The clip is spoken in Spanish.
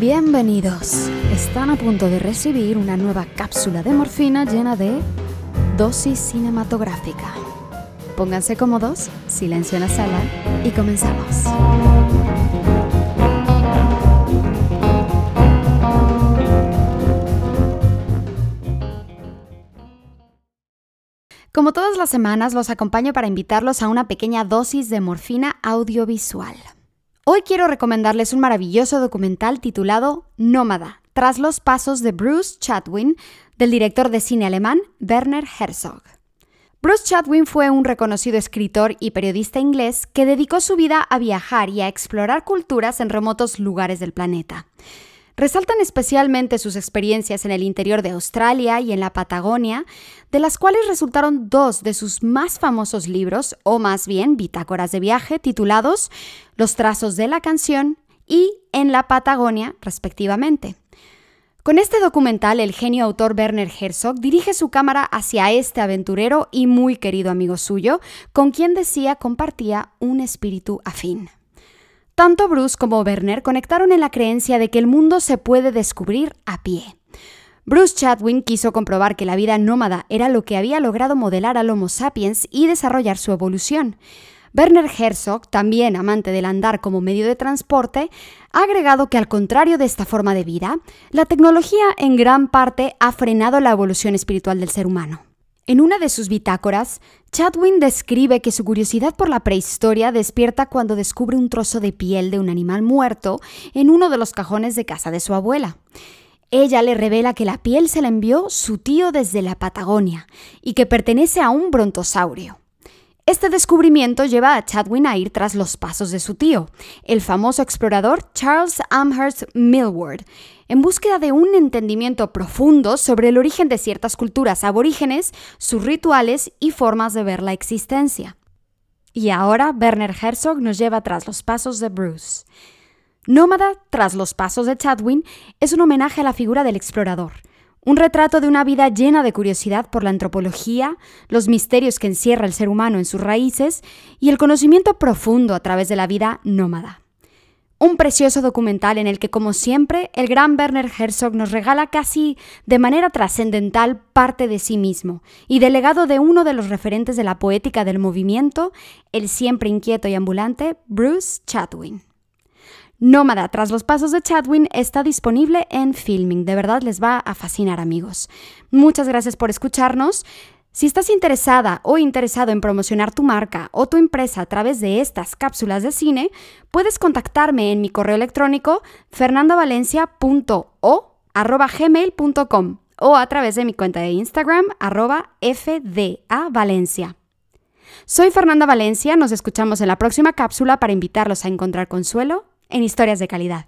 Bienvenidos. Están a punto de recibir una nueva cápsula de morfina llena de dosis cinematográfica. Pónganse cómodos, silencio en la sala y comenzamos. Como todas las semanas, los acompaño para invitarlos a una pequeña dosis de morfina audiovisual. Hoy quiero recomendarles un maravilloso documental titulado Nómada, tras los pasos de Bruce Chatwin, del director de cine alemán Werner Herzog. Bruce Chatwin fue un reconocido escritor y periodista inglés que dedicó su vida a viajar y a explorar culturas en remotos lugares del planeta. Resaltan especialmente sus experiencias en el interior de Australia y en la Patagonia, de las cuales resultaron dos de sus más famosos libros, o más bien bitácoras de viaje, titulados Los trazos de la canción y En la Patagonia, respectivamente. Con este documental, el genio autor Werner Herzog dirige su cámara hacia este aventurero y muy querido amigo suyo, con quien decía compartía un espíritu afín. Tanto Bruce como Werner conectaron en la creencia de que el mundo se puede descubrir a pie. Bruce Chatwin quiso comprobar que la vida nómada era lo que había logrado modelar al Homo sapiens y desarrollar su evolución. Werner Herzog, también amante del andar como medio de transporte, ha agregado que al contrario de esta forma de vida, la tecnología en gran parte ha frenado la evolución espiritual del ser humano. En una de sus bitácoras, Chadwin describe que su curiosidad por la prehistoria despierta cuando descubre un trozo de piel de un animal muerto en uno de los cajones de casa de su abuela. Ella le revela que la piel se la envió su tío desde la Patagonia y que pertenece a un brontosaurio. Este descubrimiento lleva a Chadwin a ir tras los pasos de su tío, el famoso explorador Charles Amherst Millward, en búsqueda de un entendimiento profundo sobre el origen de ciertas culturas aborígenes, sus rituales y formas de ver la existencia. Y ahora Werner Herzog nos lleva tras los pasos de Bruce. Nómada tras los pasos de Chadwin es un homenaje a la figura del explorador un retrato de una vida llena de curiosidad por la antropología, los misterios que encierra el ser humano en sus raíces y el conocimiento profundo a través de la vida nómada. Un precioso documental en el que, como siempre, el gran Werner Herzog nos regala casi de manera trascendental parte de sí mismo y del legado de uno de los referentes de la poética del movimiento, el siempre inquieto y ambulante Bruce Chatwin. Nómada tras los pasos de Chadwin está disponible en Filming. De verdad les va a fascinar amigos. Muchas gracias por escucharnos. Si estás interesada o interesado en promocionar tu marca o tu empresa a través de estas cápsulas de cine, puedes contactarme en mi correo electrónico fernandavalencia.o@gmail.com o a través de mi cuenta de Instagram arroba fdavalencia. Soy Fernanda Valencia, nos escuchamos en la próxima cápsula para invitarlos a encontrar consuelo en historias de calidad.